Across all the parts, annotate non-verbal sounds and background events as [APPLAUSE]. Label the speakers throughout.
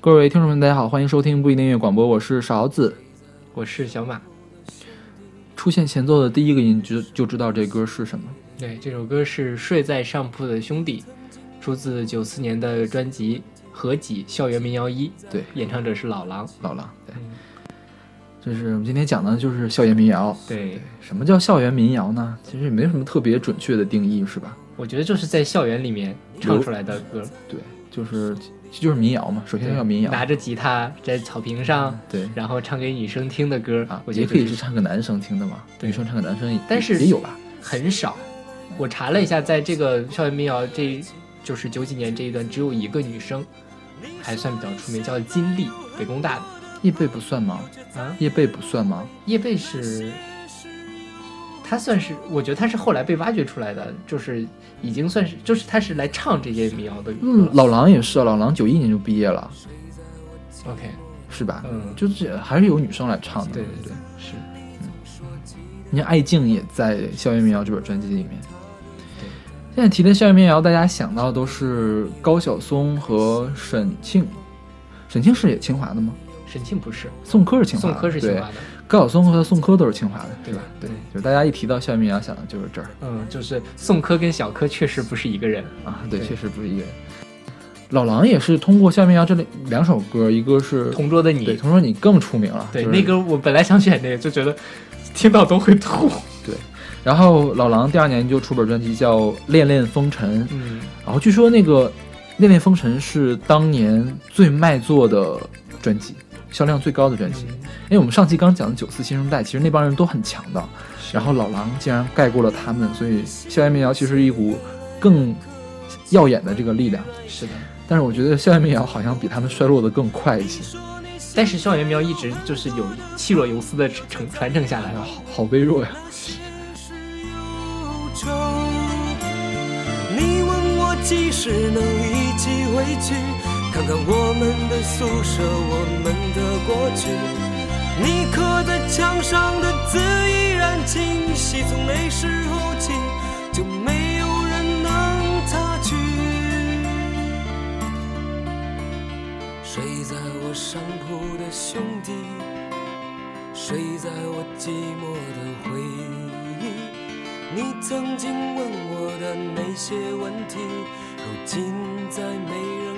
Speaker 1: 各位听众们，大家好，欢迎收听不一定音乐广播，我是勺子。
Speaker 2: 我是小马。
Speaker 1: 出现前奏的第一个音就就知道这歌是什么。
Speaker 2: 对，这首歌是《睡在上铺的兄弟》，出自九四年的专辑合集《校园民谣一》。
Speaker 1: 对，
Speaker 2: 演唱者是老狼。
Speaker 1: 老狼，对。就是我们今天讲的，就是校园民谣。
Speaker 2: 对，
Speaker 1: 什么叫校园民谣呢？其实也没什么特别准确的定义，是吧？
Speaker 2: 我觉得就是在校园里面唱出来的歌。
Speaker 1: 对，就是就是民谣嘛。首先要民谣，
Speaker 2: 拿着吉他在草坪上，
Speaker 1: 对，
Speaker 2: 然后唱给女生听的歌
Speaker 1: 啊。
Speaker 2: 我觉得
Speaker 1: 可以是唱给男生听的嘛？女生唱给男生，
Speaker 2: 但是
Speaker 1: 也有吧，
Speaker 2: 很少。我查了一下，在这个校园民谣，这就是九几年这一段，只有一个女生还算比较出名，叫金丽，北工大的。
Speaker 1: 叶蓓不算吗？
Speaker 2: 啊，
Speaker 1: 叶蓓不算吗？
Speaker 2: 叶蓓是，他算是，我觉得他是后来被挖掘出来的，就是已经算是，就是他是来唱这些民谣的。
Speaker 1: 嗯，老狼也是啊，老狼九一年就毕业了。
Speaker 2: OK，
Speaker 1: 是吧？
Speaker 2: 嗯，
Speaker 1: 就是还是有女生来唱的。
Speaker 2: 对
Speaker 1: 对对，
Speaker 2: 是。
Speaker 1: 你看艾静也在《校园民谣》这本专辑里面。现在提的校园民谣，大家想到都是高晓松和沈庆。沈庆是也清华的吗？
Speaker 2: 沈庆不是，
Speaker 1: 宋柯是清华。
Speaker 2: 宋柯是清华的。
Speaker 1: 高晓松和宋柯都是清华的，
Speaker 2: 对
Speaker 1: 吧？对，就是大家一提到校园民谣，想的就是这儿。
Speaker 2: 嗯，就是宋柯跟小柯确实不是一个人
Speaker 1: 啊。对，确实不是一个人。老狼也是通过校园民谣这两首歌，一个是《
Speaker 2: 同桌的你》，
Speaker 1: 对，《同桌你》更出名了。
Speaker 2: 对，那歌我本来想选那个，就觉得听到都会吐。[LAUGHS]
Speaker 1: 对。然后老狼第二年就出本专辑叫《恋恋风尘》，
Speaker 2: 嗯，
Speaker 1: 然后据说那个《恋恋风尘》是当年最卖座的专辑。销量最高的专辑，因为我们上期刚讲的九四新生代，其实那帮人都很强的，然后老狼竟然盖过了他们，所以校园民谣其实是一股更耀眼的这个力量。
Speaker 2: 是的，
Speaker 1: 但是我觉得校园民谣好像比他们衰落的更快一些。
Speaker 2: 但是校园民谣一直就是有气若游丝的承传承下来，
Speaker 1: 好好微弱呀。
Speaker 3: 你问我几时能一起回去？看看我们的宿舍，我们的过去。你刻在墙上的字依然清晰，从那时候起就没有人能擦去。睡在我上铺的兄弟，睡在我寂寞的回忆。你曾经问我的那些问题，如今再没人。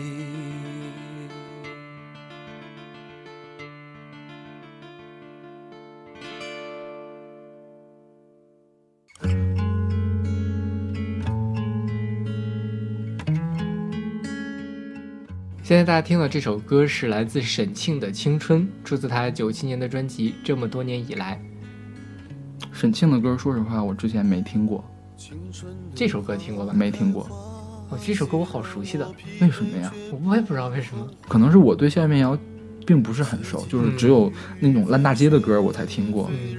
Speaker 2: 现在大家听到这首歌是来自沈庆的《青春》，出自他九七年的专辑《这么多年以来》。
Speaker 1: 沈庆的歌，说实话，我之前没听过。
Speaker 2: 这首歌听过吧？
Speaker 1: 没听过。
Speaker 2: 哦，这首歌我好熟悉的。
Speaker 1: 为什么呀？
Speaker 2: 我也不知道为什么。
Speaker 1: 可能是我对校园民谣并不是很熟，就是只有那种烂大街的歌我才听过。
Speaker 2: 嗯，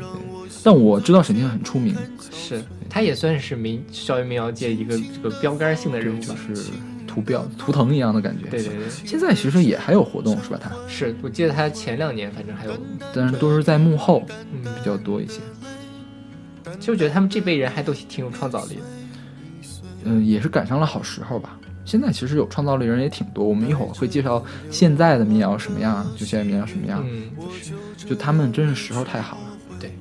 Speaker 1: 但我知道沈庆很出名，
Speaker 2: 是他也算是民校园民谣界一个这个标杆性的人物，
Speaker 1: 就是。图标图腾一样的感觉，
Speaker 2: 对对对。
Speaker 1: 现在其实也还有活动是吧？他
Speaker 2: 是我记得他前两年反正还有，
Speaker 1: 但是都是在幕后，
Speaker 2: 嗯，
Speaker 1: 比较多一些。
Speaker 2: 其实我觉得他们这辈人还都挺有创造力的，
Speaker 1: 嗯，也是赶上了好时候吧。现在其实有创造力人也挺多，我们一会儿会介绍现在的民谣什么样，就现在民谣什么样，
Speaker 2: 嗯，
Speaker 1: 就他们真是时候太好了。
Speaker 2: 对，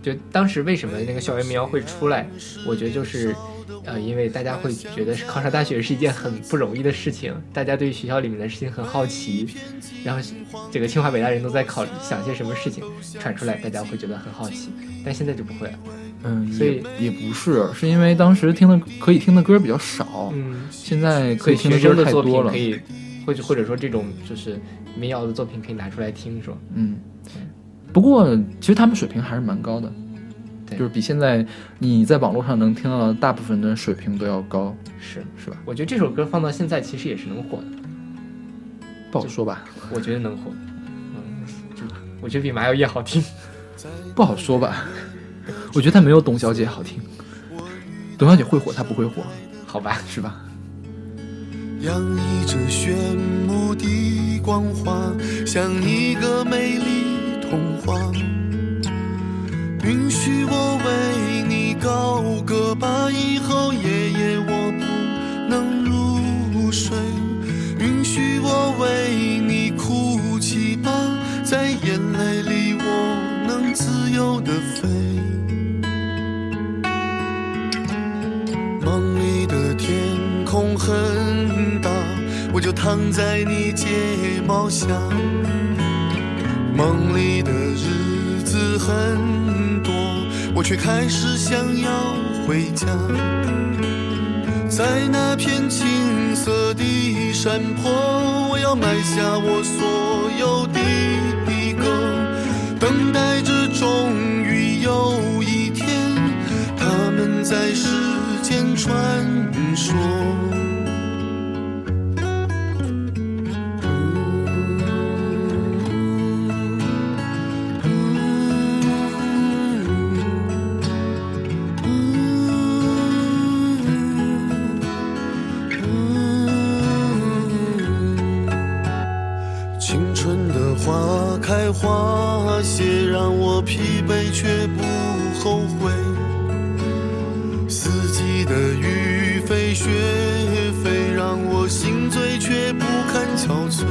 Speaker 2: 就当时为什么那个校园民谣会出来，我觉得就是。呃，因为大家会觉得考上大学是一件很不容易的事情，大家对学校里面的事情很好奇，然后这个清华北大人都在考想些什么事情传出来，大家会觉得很好奇。但现在就不会了，
Speaker 1: 嗯，
Speaker 2: 所以
Speaker 1: 也不是，是因为当时听的可以听的歌比较少，
Speaker 2: 嗯，
Speaker 1: 现在可以听
Speaker 2: 的
Speaker 1: 歌太多了，
Speaker 2: 可以或者或者说这种就是民谣的作品可以拿出来听，是吧？
Speaker 1: 嗯，不过其实他们水平还是蛮高的。就是比现在你在网络上能听到的大部分的水平都要高，
Speaker 2: 是
Speaker 1: 是吧？
Speaker 2: 我觉得这首歌放到现在其实也是能火的，
Speaker 1: 不好说吧？
Speaker 2: 我觉得能火，嗯，就我觉得比麻油叶好听。[LAUGHS]
Speaker 1: 不好说吧。我觉得他没有董小姐好听。董小姐会火，她不会火，
Speaker 2: 好吧，
Speaker 1: 是吧？
Speaker 4: 洋溢着炫目的光华，像一个美丽童话。允许我为你高歌吧，以后夜夜我不能入睡。允许我为你哭泣吧，在眼泪里我能自由的飞。梦里的天空很大，我就躺在你睫毛下。梦里的日子很多，我却开始想要回家。在那片青色的山坡，我要埋下我所有的歌，等待着终于有一天，他们在世间传说。憔悴。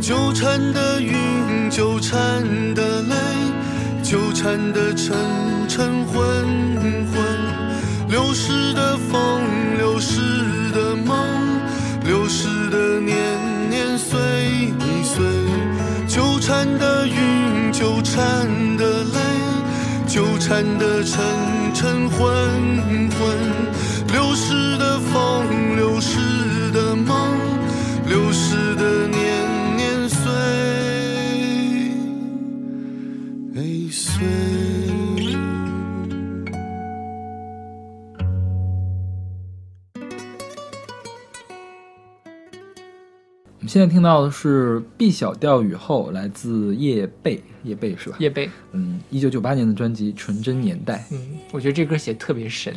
Speaker 4: 纠缠的云，纠缠的泪，纠缠的沉沉昏昏，流逝的风，流逝的梦，流逝的年年岁岁，纠缠的云，纠缠的泪，纠缠的沉沉昏昏，流逝的风，
Speaker 1: 现在听到的是《B 小调雨后》，来自叶蓓，叶蓓是吧？
Speaker 2: 叶蓓，
Speaker 1: 嗯，一九九八年的专辑《纯真年代》。
Speaker 2: 嗯，我觉得这歌写得特别神，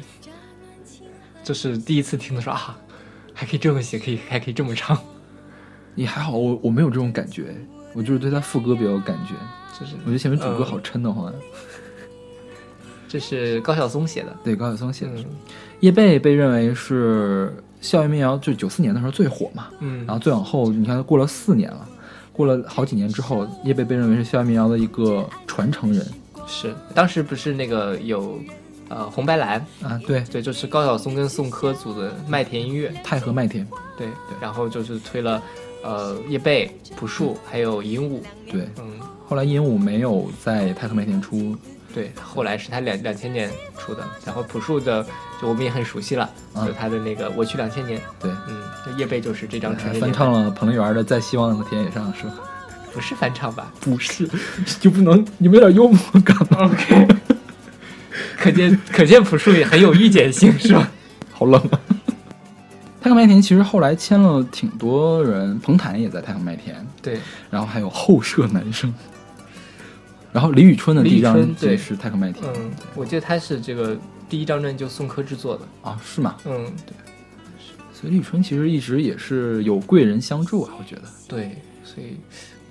Speaker 2: 就是第一次听的时候啊，还可以这么写，可以还可以这么唱，
Speaker 1: 也还好，我我没有这种感觉，我就是对他副歌比较有感觉。
Speaker 2: 就是
Speaker 1: 我觉得前面主歌
Speaker 2: 嗯
Speaker 1: 好撑的慌。
Speaker 2: 这是高晓松写的，
Speaker 1: 对，高晓松写的。
Speaker 2: 嗯
Speaker 1: 叶蓓被认为是校园民谣，就九四年的时候最火嘛。
Speaker 2: 嗯
Speaker 1: 然后再往后，你看过了四年了，过了好几年之后，叶蓓被认为是校园民谣的一个传承人
Speaker 2: 是当时不是那个有呃红白蓝，
Speaker 1: 啊。对，
Speaker 2: 对，就是高晓松跟宋柯组的麦田音乐，
Speaker 1: 太和麦田，
Speaker 2: 对对，然后就是推了呃叶蓓、朴树还有尹武，
Speaker 1: 对。
Speaker 2: 嗯，
Speaker 1: 后来鹦鹉没有在太和麦田出，
Speaker 2: 对，后来是他两两千年出的，然后朴树的就我们也很熟悉了，
Speaker 1: 嗯
Speaker 2: 就他的那个我去两千年，
Speaker 1: 对，
Speaker 2: 嗯，那叶蓓就是这张
Speaker 1: 还
Speaker 2: 纯真年代
Speaker 1: 翻唱了彭丽媛的《在希望的田野上》，是吧？
Speaker 2: 不是翻唱吧
Speaker 1: 不是，就不能你们有点幽默感吗
Speaker 2: ？？OK，[LAUGHS] 可见可见朴树也很有预见性，是吧？[LAUGHS]
Speaker 1: 好冷啊！太阳麦田其实后来签了挺多人，彭坦也在太阳麦田，
Speaker 2: 对，
Speaker 1: 然后还有后舍男生，然后李宇春的第一张专辑是太和麦田、
Speaker 2: 嗯，我记得他是这个第一张专辑就宋柯制作的，
Speaker 1: 啊，是吗？
Speaker 2: 嗯，对。
Speaker 1: 所以李宇春其实一直也是有贵人相助啊，我觉得。
Speaker 2: 对，所以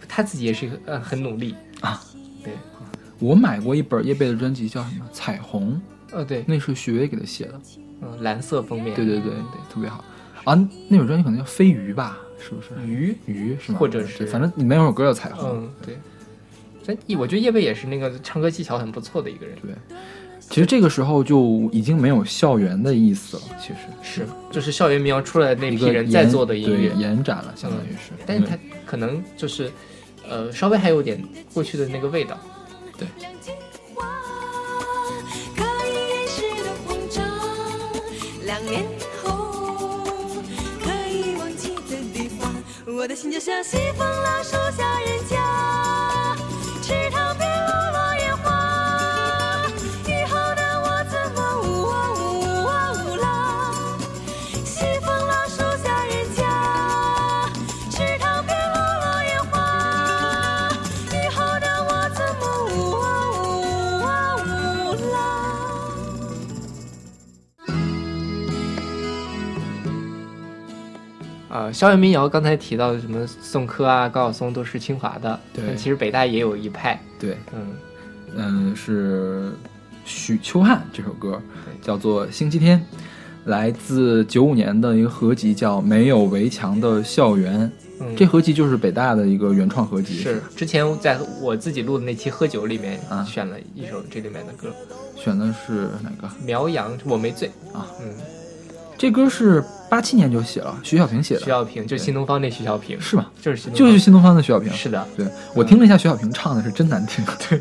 Speaker 2: 他自己也是呃很努力。
Speaker 1: 啊，
Speaker 2: 对，
Speaker 1: 我买过一本叶蓓的专辑，叫什么《彩虹》，
Speaker 2: 呃对，
Speaker 1: 那是许巍给他写的，
Speaker 2: 嗯，蓝色封面，
Speaker 1: 对对对对，特别好。啊。那首专辑可能叫《飞鱼》吧，是不是？
Speaker 2: 鱼，
Speaker 1: 鱼是吗？
Speaker 2: 或者是
Speaker 1: 反正里面有首歌叫《彩虹》。
Speaker 2: 嗯对，但我觉得叶蓓也是那个唱歌技巧很不错的一个人，
Speaker 1: 对，其实这个时候就已经没有校园的意思了，其实
Speaker 2: 是，就是校园民谣出来的那
Speaker 1: 一个
Speaker 2: 批人在做的音乐
Speaker 1: 对，延展了，相当于是。
Speaker 2: 但是他可能就是呃稍微还有点过去的那个味道，
Speaker 5: 可以掩饰的慌张，两年后可以忘记的地方，我的心就像西风老树
Speaker 2: 呃，校园民谣刚才提到的什么宋柯啊、高晓松都是清华的，
Speaker 1: 对。
Speaker 2: 但其实北大也有一派，
Speaker 1: 对，
Speaker 2: 嗯，
Speaker 1: 嗯，是许秋汉这首歌
Speaker 2: 对。
Speaker 1: 叫做《星期天》，来自九五年的一个合集叫《没有围墙的校园》。
Speaker 2: 嗯。
Speaker 1: 这合集就是北大的一个原创合集，
Speaker 2: 是之前在我自己录的那期喝酒里面
Speaker 1: 啊。
Speaker 2: 选了一首这里面的歌，
Speaker 1: 选的是哪个？
Speaker 2: 苗阳我没醉。
Speaker 1: 啊，
Speaker 2: 嗯，
Speaker 1: 这歌是八七年就写了，徐小平写的，
Speaker 2: 徐小平就新东方那徐小平，
Speaker 1: 是吗？
Speaker 2: 就是新东方
Speaker 1: 就是新东方的徐小平。
Speaker 2: 是的，
Speaker 1: 对我听了一下徐小平唱的是真难听。对，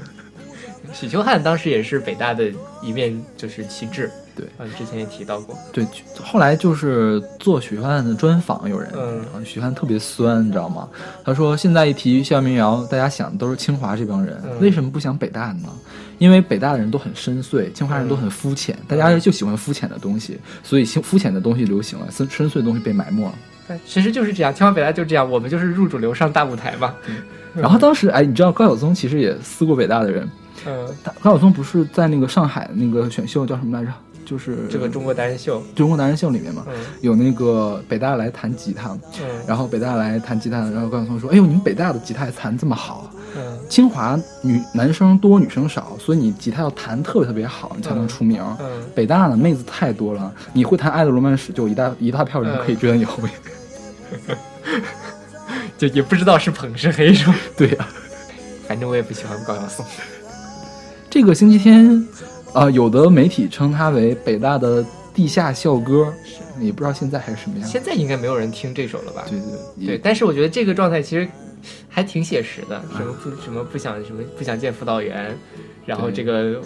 Speaker 2: 许秋汉当时也是北大的一面就是旗帜，
Speaker 1: 对
Speaker 2: 嗯，之前也提到过，
Speaker 1: 对，后来就是做许汉的专访，有人，
Speaker 2: 嗯
Speaker 1: 许汉特别酸，你知道吗？他说现在一提校园民谣，大家想的都是清华这帮人，
Speaker 2: 嗯
Speaker 1: 为什么不想北大呢？因为北大的人都很深邃，清华人都很肤浅，大家就喜欢肤浅的东西，所以肤肤浅的东西流行了，深深邃的东西被埋没了。
Speaker 2: 对其实就是这样，清华北大就这样，我们就是入主流上大舞台嘛，
Speaker 1: 然后当时，哎，你知道高晓松其实也撕过北大的人，
Speaker 2: 嗯，
Speaker 1: 高晓松不是在那个上海那个选秀叫什么来着？就是
Speaker 2: 这个中国达人秀，
Speaker 1: 中国达人秀里面嘛，
Speaker 2: 嗯
Speaker 1: 有那个北大来弹吉他，
Speaker 2: 嗯
Speaker 1: 然后北大来弹吉他，然后高晓松说：“哎呦，你们北大的吉他弹这么好，
Speaker 2: 嗯
Speaker 1: 清华女男生多女生少，所以你吉他要弹特别特别好，你才能出名。
Speaker 2: 嗯，
Speaker 1: 北大呢妹子太多了，你会弹《爱的罗曼史》，就一大一大票人可以追在你后面。[LAUGHS]
Speaker 2: 就也不知道是捧是黑是吧？
Speaker 1: 对呀、
Speaker 2: 反正我也不喜欢高晓松，
Speaker 1: 这个星期天，啊、有的媒体称它为北大的地下校歌，也不知道现在还是什么样。
Speaker 2: 现在应该没有人听这首了吧？
Speaker 1: 对对
Speaker 2: 对，但是我觉得这个状态其实还挺写实的，什么不什么不想什么不想见辅导员，然后这个，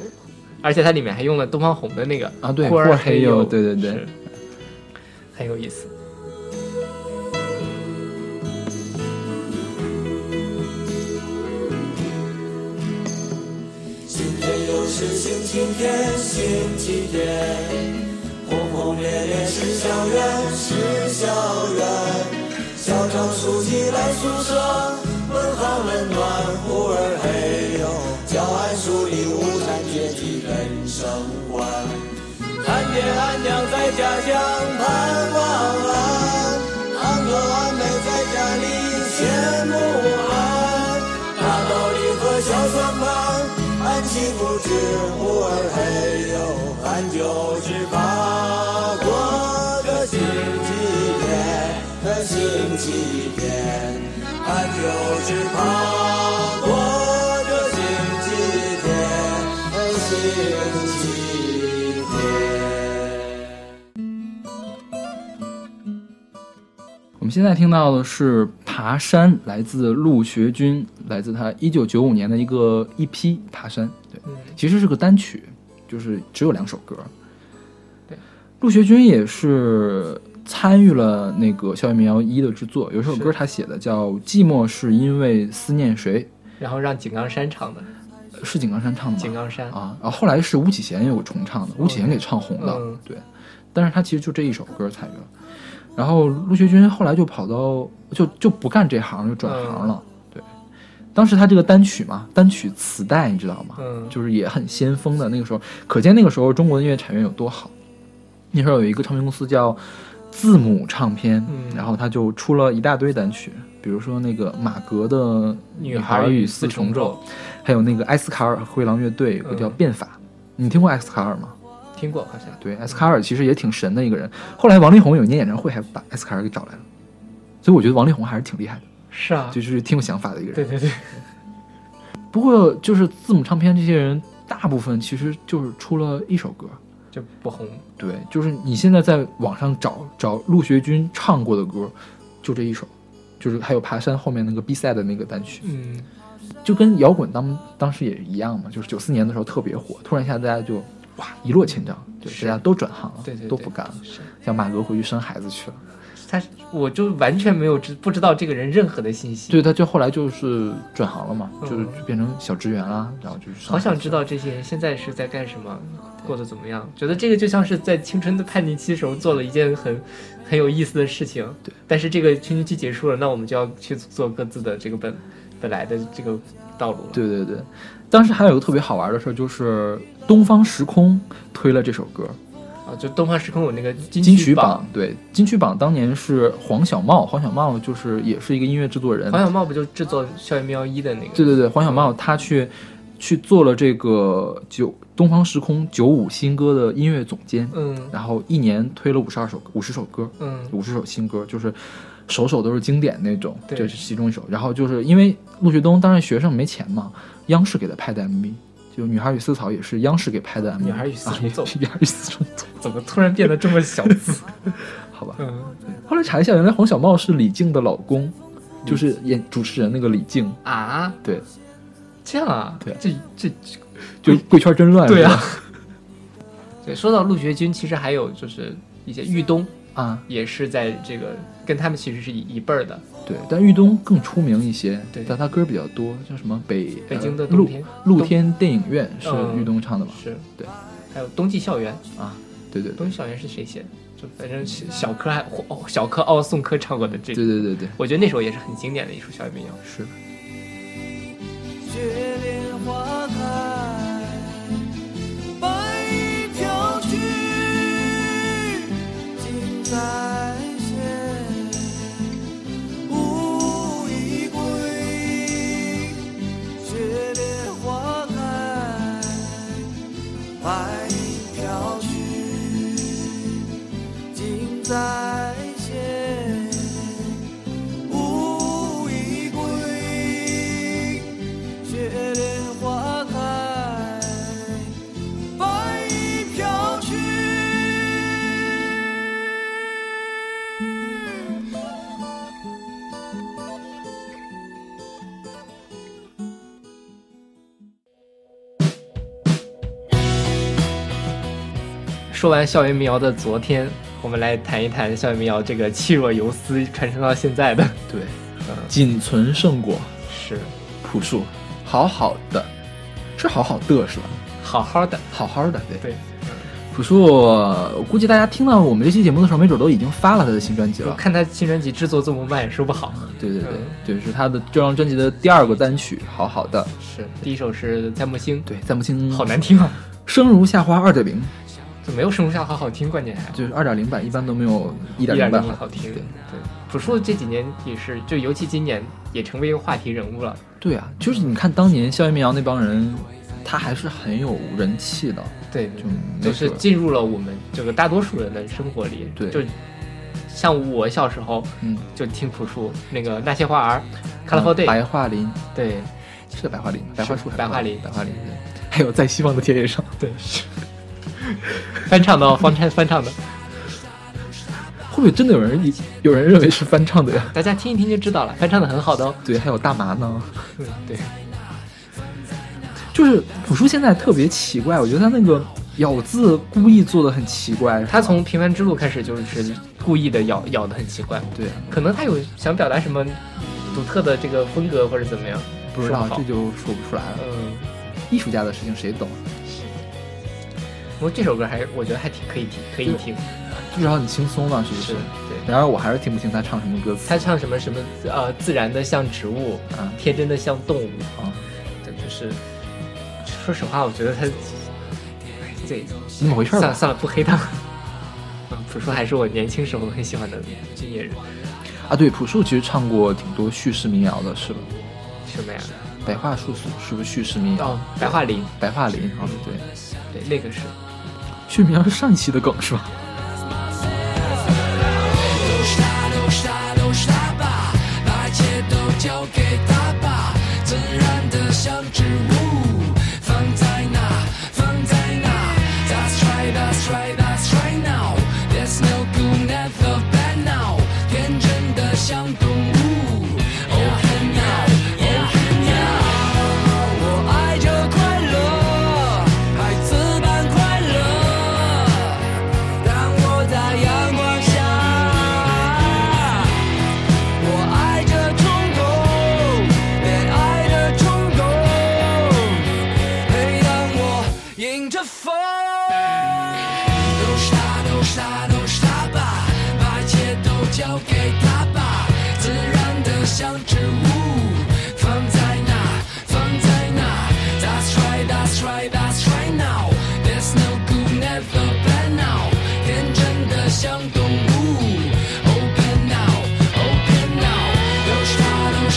Speaker 2: 而且它里面还用了东方红的那个
Speaker 1: 啊对
Speaker 2: 库尔
Speaker 1: 库尔黑
Speaker 2: 尤，
Speaker 1: 尤对对对
Speaker 2: 很有意思。
Speaker 6: 是星期天，星期天，轰轰烈烈是校园，是校园。校长书记来宿舍，问寒问暖，呼儿嘿哟，教案梳理无产阶级人生观。俺爹俺娘在家乡俺就是怕过这星期天，星期天。
Speaker 1: 我们现在听到的是《爬山》，来自陆学军，来自他一九九五年的一个 EP《爬山》。对，
Speaker 2: 嗯
Speaker 1: 其实是个单曲，就是只有两首歌。
Speaker 2: 对，
Speaker 1: 陆学军也是参与了那个《校园民谣一》的制作，有一首歌他写的叫《寂寞是因为思念谁》，
Speaker 2: 然后让井冈山唱的，
Speaker 1: 是井冈山唱的吗？
Speaker 2: 井冈山
Speaker 1: 啊，然后后来是巫启贤有重唱的，巫启贤给唱红的，
Speaker 2: 嗯
Speaker 1: 对。但是他其实就这一首歌参与了，然后陆学军后来就跑到就就不干这行，就转行了，对。当时他这个单曲嘛，单曲磁带你知道吗？
Speaker 2: 嗯
Speaker 1: 就是也很先锋的那个时候，可见那个时候中国的音乐产业有多好。那时候有一个唱片公司叫字母唱片，
Speaker 2: 嗯
Speaker 1: 然后他就出了一大堆单曲，比如说那个马格的《
Speaker 2: 女
Speaker 1: 孩
Speaker 2: 孩与
Speaker 1: 与
Speaker 2: 四重奏
Speaker 1: 还有那个埃斯卡尔和灰狼乐队有个叫
Speaker 2: 嗯
Speaker 1: 变法，你听过埃斯卡尔吗？
Speaker 2: 听过好像。
Speaker 1: 对，埃斯卡尔其实也挺神的一个人。后来王力宏有一年演唱会还把埃斯卡尔给找来了，所以我觉得王力宏还是挺厉害的，
Speaker 2: 是啊，
Speaker 1: 就是挺有想法的一个人。
Speaker 2: 对对对，
Speaker 1: 不过就是字母唱片这些人，大部分其实就是出了一首歌。
Speaker 2: 就不红。
Speaker 1: 对，就是你现在在网上找找陆学军唱过的歌，就这一首，就是还有爬山后面那个比赛的那个单曲，
Speaker 2: 嗯，
Speaker 1: 就跟摇滚当当时也一样嘛，就是九四年的时候特别火，突然一下大家就哇一落千丈，对，
Speaker 2: 是
Speaker 1: 大家都转行了，
Speaker 2: 对对对
Speaker 1: 都不干了，
Speaker 2: 是
Speaker 1: 像马哥回去生孩子去了，
Speaker 2: 他，我就完全没有知不知道这个人任何的信息。
Speaker 1: 对，他就后来就是转行了嘛，
Speaker 2: 嗯
Speaker 1: 就是就变成小职员啦，然后就是
Speaker 2: 好想知道这些人现在是在干什么，过得怎么样？觉得这个就像是在青春的叛逆期时候做了一件很很有意思的事情。
Speaker 1: 对，
Speaker 2: 但是这个青春期结束了，那我们就要去做各自的这个本本来的这个道路了。
Speaker 1: 对对对，当时还有一个特别好玩的事儿，就是东方时空推了这首歌，
Speaker 2: 啊，就东方时空有那个金
Speaker 1: 金曲
Speaker 2: 榜
Speaker 1: 榜，，对，金曲榜当年是黄小茂，黄小茂就是也是一个音乐制作人，
Speaker 2: 黄小茂不就制作《校园喵一》的那个？
Speaker 1: 对对对，黄小茂他去去做了这个九东方时空九五新歌的音乐总监，
Speaker 2: 嗯
Speaker 1: 然后一年推了五十二首五十首歌，
Speaker 2: 嗯
Speaker 1: 五十首新歌，就是首首都是经典那种，
Speaker 2: 对
Speaker 1: 这是其中一首。然后就是因为陆学东当时学生没钱嘛，央视给他拍的 MV，就《女孩与丝草》也是央视给拍的 MV，
Speaker 2: 女孩与四
Speaker 1: 啊
Speaker 2: 重奏 [LAUGHS]
Speaker 1: 女孩与四重奏，[LAUGHS]
Speaker 2: 怎么突然变得这么小资？[LAUGHS]
Speaker 1: 好吧。
Speaker 2: 嗯
Speaker 1: 后来查一下，原来黄小茂是李静的老公，就是演主持人那个李静，
Speaker 2: 啊，
Speaker 1: 对，
Speaker 2: 这样啊？
Speaker 1: 对
Speaker 2: 这这
Speaker 1: 就贵圈真乱，
Speaker 2: 对啊对，说到陆学军，其实还有就是一些豫东
Speaker 1: 啊，
Speaker 2: 也是在这个跟他们其实是一一辈儿的。
Speaker 1: 对，但玉东更出名一些，
Speaker 2: 对
Speaker 1: 但他歌比较多，叫什么北
Speaker 2: 北京的
Speaker 1: 呃露
Speaker 2: 天
Speaker 1: 露天电影院是
Speaker 2: 嗯
Speaker 1: 豫东唱的吗？
Speaker 2: 是，
Speaker 1: 对，
Speaker 2: 还有冬季校园，
Speaker 1: 啊，对对对
Speaker 2: 冬季校园是谁写的？就反正小柯还哦，小柯奥宋柯唱过的这
Speaker 1: 对对对对，
Speaker 2: 我觉得那首也是很经典的一首校园民谣。
Speaker 1: 是的。
Speaker 7: 雪莲花开，
Speaker 2: 说完校园民谣的昨天，我们来谈一谈校园民谣这个气若游丝传承到现在的。[LAUGHS]
Speaker 1: 对，仅存圣果
Speaker 2: 是
Speaker 1: 朴树，好好的，是好好的是吧？
Speaker 2: 好好的，
Speaker 1: 好好的，对。
Speaker 2: 对，
Speaker 1: 朴树，我估计大家听到我们这期节目的时候，没准都已经发了他的新专辑了。
Speaker 2: 我看他新专辑制作这么慢，说不好。
Speaker 1: 对对对
Speaker 2: 嗯，
Speaker 1: 对，是他的这张专辑的第二个单曲，好好的。
Speaker 2: 是第一首是在木星，
Speaker 1: 对，在木星
Speaker 2: 好难听啊，
Speaker 1: 生如夏花二点零，
Speaker 2: 就没有生如夏花好听，关键还
Speaker 1: 就是二点零版一般都没有一
Speaker 2: 一点
Speaker 1: 点零版
Speaker 2: 零好听。
Speaker 1: 对
Speaker 2: 对，朴树这几年也是，就尤其今年也成为一个话题人物了。
Speaker 1: 对啊，就是你看当年校园民谣那帮人，他还是很有人气的。
Speaker 2: 对，
Speaker 1: 就
Speaker 2: 就是进入了我们这个大多数人的生活里。
Speaker 1: 对
Speaker 2: 就像我小时候
Speaker 1: 嗯，
Speaker 2: 就听朴树那个那些花儿，Colorful Day，、
Speaker 1: 白桦林
Speaker 2: 对
Speaker 1: 是白桦林，白桦树
Speaker 2: 白桦林
Speaker 1: 白桦林。对还有在希望的田野上，
Speaker 2: 对是。[LAUGHS] 翻唱的哦，翻唱翻唱的，
Speaker 1: 会不会真的有人有人认为是翻唱的呀？
Speaker 2: 大家听一听就知道了，翻唱的很好的哦。
Speaker 1: 对，还有大麻呢。
Speaker 2: 嗯，对，
Speaker 1: 就是朴树现在特别奇怪，我觉得他那个咬字故意做的很奇怪。
Speaker 2: 他从《平凡之路》开始就是故意的咬咬的很奇怪，
Speaker 1: 对
Speaker 2: 可能他有想表达什么独特的这个风格或者怎么样，
Speaker 1: 不知道这就说不出来了。
Speaker 2: 嗯，
Speaker 1: 艺术家的事情谁懂？
Speaker 2: 不过这首歌还是我觉得还挺可以听，可以听，
Speaker 1: 至少很轻松嘛，是不
Speaker 2: 是
Speaker 1: 是？
Speaker 2: 对。
Speaker 1: 然而我还是听不清他唱什么歌词。
Speaker 2: 他唱什么什么呃，自然的像植物，
Speaker 1: 啊
Speaker 2: 天真的像动物，
Speaker 1: 啊，
Speaker 2: 对，就是说实话，我觉得他，哎，这
Speaker 1: 怎么回事儿？
Speaker 2: 算了算了，不黑他。嗯，朴树还是我年轻时候很喜欢的音乐人，
Speaker 1: 啊，对，朴树其实唱过挺多叙事民谣的，是吧？
Speaker 2: 什么呀？
Speaker 1: 白桦树是不是叙事民谣？
Speaker 2: 哦，白桦林，
Speaker 1: 白桦林啊，对，
Speaker 2: 对，那个是。
Speaker 1: 叙事民谣是上一期的梗是吧？
Speaker 7: 都傻都傻吧，把一切都交给他吧，自然的像植物，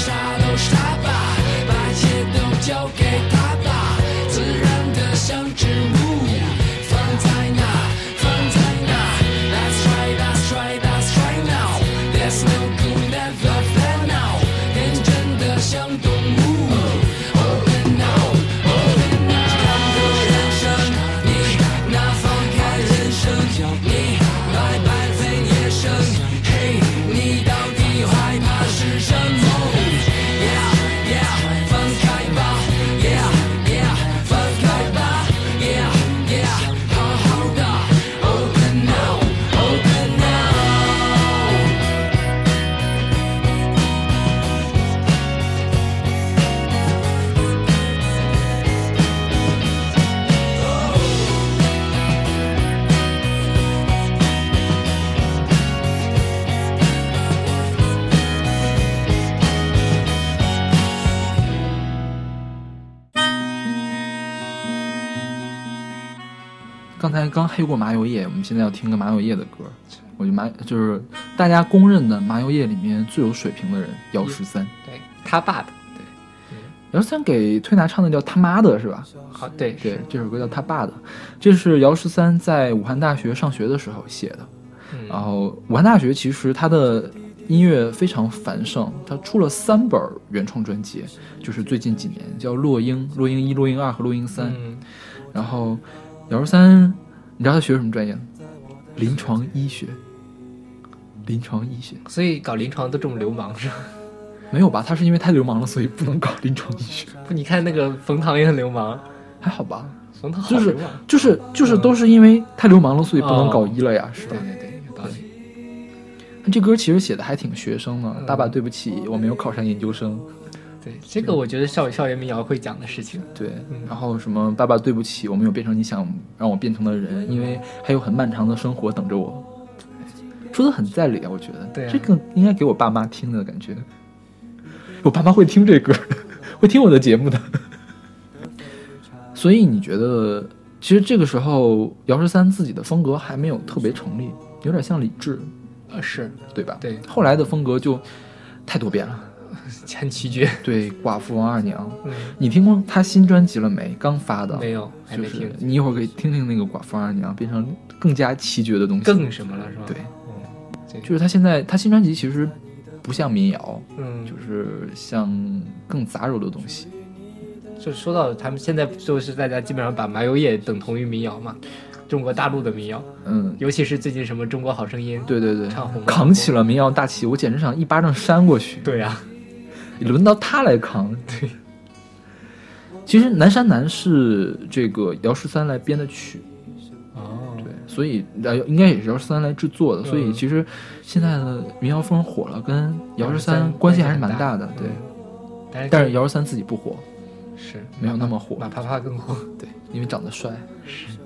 Speaker 7: 傻都傻吧把一切都交给他吧。自然的像植物
Speaker 1: 刚才刚黑过麻油叶，我们现在要听个麻油叶的歌。我觉得麻就是大家公认的麻油叶里面最有水平的人，姚十三。
Speaker 2: 对他爸的，对
Speaker 1: 姚十三给推拿唱的叫他妈的是吧？
Speaker 2: 好对
Speaker 1: 对，这首歌叫他爸的，这是姚十三在武汉大学上学的时候写的。
Speaker 2: 嗯
Speaker 1: 然后武汉大学其实他的音乐非常繁盛，他出了三本原创专辑，就是最近几年叫《落英》、《落英一》、《落英二》和《落英三》。
Speaker 2: 嗯，
Speaker 1: 然后姚十三，你知道他学什么专业？临床医学。临床医学
Speaker 2: 所以搞临床都这么流氓是吧？[LAUGHS]
Speaker 1: 没有吧？他是因为太流氓了，所以不能搞临床医学，
Speaker 2: 不，你看那个冯唐也很流氓，
Speaker 1: 还好吧？
Speaker 2: 冯唐好
Speaker 1: 就是。就是就是都是因为太流氓了，所以不能搞医了呀，是吧
Speaker 2: 对？对对，有道理。
Speaker 1: 这歌其实写的还挺学生的，
Speaker 2: 嗯
Speaker 1: 大把对不起，我没有考上研究生。[LAUGHS]
Speaker 2: 对，这个我觉得校校园民谣会讲的事情。
Speaker 1: 对，
Speaker 2: 嗯
Speaker 1: 然后什么爸爸对不起，我没有变成你想让我变成的人，因为还有很漫长的生活等着我。说的很在理啊，我觉得。
Speaker 2: 对啊
Speaker 1: 这个应该给我爸妈听的感觉。我爸妈会听这歌，[LAUGHS] 会听我的节目的。所以你觉得，其实这个时候姚十三自己的风格还没有特别成立，有点像李志，
Speaker 2: 呃，是
Speaker 1: 对吧？
Speaker 2: 对
Speaker 1: 后来的风格就太多变了。[LAUGHS]
Speaker 2: 很奇绝。
Speaker 1: 对，寡妇王二娘，
Speaker 2: 嗯，
Speaker 1: 你听过他新专辑了没？刚发的，
Speaker 2: 没有，还
Speaker 1: 就是
Speaker 2: 没听。
Speaker 1: 你一会儿可以听听那个寡妇王二娘，变成更加奇绝的东西。
Speaker 2: 更什么了是吧？
Speaker 1: 对，
Speaker 2: 嗯
Speaker 1: 就是他现在他新专辑其实不像民谣，
Speaker 2: 嗯，
Speaker 1: 就是像更杂糅的东西。
Speaker 2: 就说到他们现在就是大家基本上把麻油叶等同于民谣嘛，中国大陆的民谣，
Speaker 1: 嗯，
Speaker 2: 尤其是最近什么《中国好声音》，
Speaker 1: 对对对
Speaker 2: 唱红，了
Speaker 1: 扛起了民谣大旗，我简直想一巴掌扇过去。
Speaker 2: 对呀、
Speaker 1: 轮到他来扛。[LAUGHS] 对，其实《南山南》是这个姚十三来编的曲，
Speaker 2: 哦，
Speaker 1: 对，所以呃应该也是姚十三来制作的，所以
Speaker 2: 嗯
Speaker 1: 其实现在的民谣风火了，跟姚十三
Speaker 2: 三
Speaker 1: 关系还是蛮大的，对。
Speaker 2: 但是
Speaker 1: 姚十三自己不火，
Speaker 2: 是。
Speaker 1: 没有那么火。
Speaker 2: 马啪啪更火。
Speaker 1: 对，因为长得帅。
Speaker 7: 等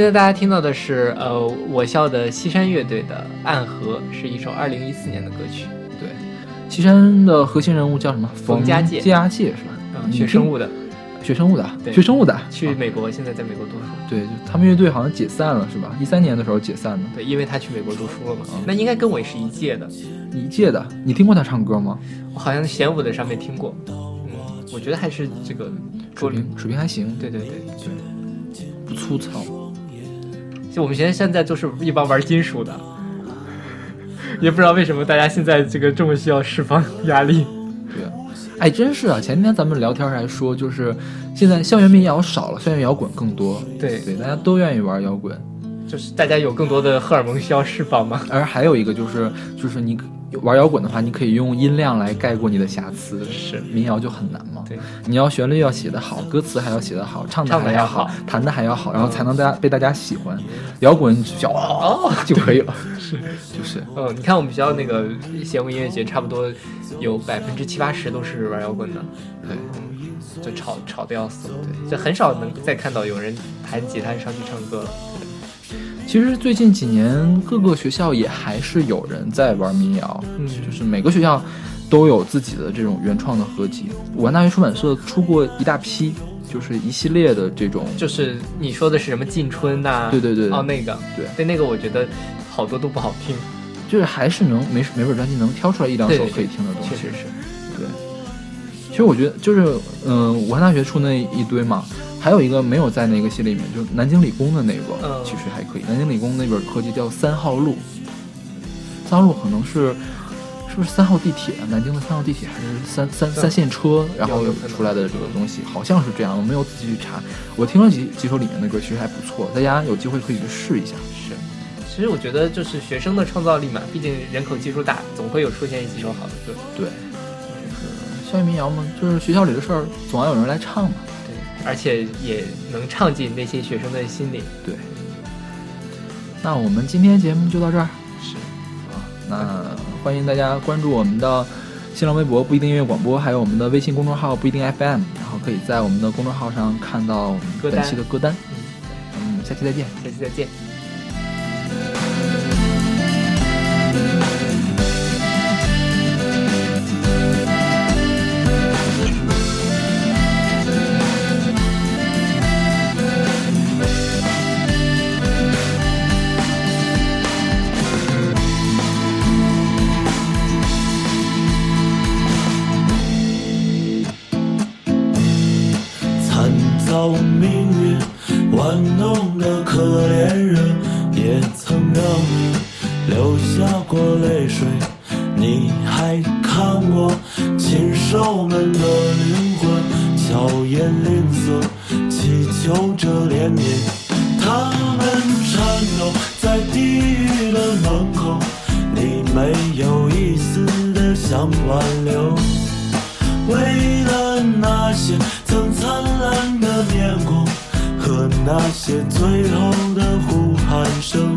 Speaker 2: 现在大家听到的是呃我校的西山乐队的《暗河》，是一首二零一四年的歌曲。
Speaker 1: 对，西山的核心人物叫什么？
Speaker 2: 冯家界
Speaker 1: 家界是吧？
Speaker 2: 嗯，学生物的，
Speaker 1: 学生物的，
Speaker 2: 对
Speaker 1: 学生物的，啊
Speaker 2: 去美国，现在在美国读书。
Speaker 1: 对，就他们乐队好像解散了是吧？一三年的时候解散的。
Speaker 2: 对，因为他去美国读书了嘛。
Speaker 1: 嗯
Speaker 2: 那应该跟我也是一届的，
Speaker 1: 一届的，你听过他唱歌吗？
Speaker 2: 我好像弦舞的上面听过。嗯，我觉得还是这个
Speaker 1: 水平水平还行，
Speaker 2: 对对对对，
Speaker 1: 不粗糙。
Speaker 2: 就我们现在现在就是一帮玩金属的，也不知道为什么大家现在这个这么需要释放压力。
Speaker 1: 对啊，哎，真是啊！前天咱们聊天还说，就是现在校园民谣少了，校园摇滚更多。
Speaker 2: 对
Speaker 1: 对，大家都愿意玩摇滚。
Speaker 2: 就是大家有更多的荷尔蒙需要释放嘛。
Speaker 1: 而还有一个就是，就是你玩摇滚的话，你可以用音量来盖过你的瑕疵。
Speaker 2: 是
Speaker 1: 民谣就很难嘛。
Speaker 2: 对，
Speaker 1: 你要旋律要写得好，歌词还要写得好，唱的还要好
Speaker 2: 好，
Speaker 1: 弹的还要好，然后才能大家被大家喜欢。摇滚只需要哦就可以了。[LAUGHS] 是，就是
Speaker 2: 嗯，你看我们学校那个弦舞音乐节，差不多有百分之七八十都是玩摇滚的，
Speaker 1: 对。
Speaker 2: 就吵吵得要死。对，就很少能再看到有人弹吉他上去唱歌了。
Speaker 1: 其实最近几年，各个学校也还是有人在玩民谣，
Speaker 2: 嗯。
Speaker 1: 就是每个学校都有自己的这种原创的合集。武汉大学出版社出过一大批，就是一系列的这种，
Speaker 2: 就是你说的是什么进春呐、
Speaker 1: 对对对。对
Speaker 2: 哦，那个，
Speaker 1: 对。
Speaker 2: 对，那个我觉得好多都不好听，
Speaker 1: 就是还是能每每本专辑能挑出来一两首可以听的东西。
Speaker 2: 确实是。
Speaker 1: 对，其实我觉得就是，嗯、武汉大学出那一堆嘛，还有一个没有在那个系列里面，就是南京理工的那个，
Speaker 2: 嗯
Speaker 1: 其实还可以。南京理工那本合集叫《三号路》，三号路可能是是不是三号地铁？南京的三号地铁还是三三三线车，然后出来的这个东西，好像是这样。我没有仔细去查，我听了几几首里面的歌，其实还不错，大家有机会可以去试一下。
Speaker 2: 是，其实我觉得就是学生的创造力嘛，毕竟人口基数大，总会有出现几首好的歌。
Speaker 1: 对，就是校园民谣嘛，就是学校里的事儿，总要有人来唱嘛。
Speaker 2: 对，而且也能唱进那些学生的心里。
Speaker 1: 对，那我们今天节目就到这儿。
Speaker 2: 是，
Speaker 1: 啊，那欢迎大家关注我们的新浪微博不一定音乐广播，还有我们的微信公众号不一定 FM，然后可以在我们的公众号上看到我们本期的歌单。
Speaker 2: 嗯，
Speaker 1: 嗯，下期再见。
Speaker 2: 下期再见。
Speaker 7: 那些最后的呼喊声。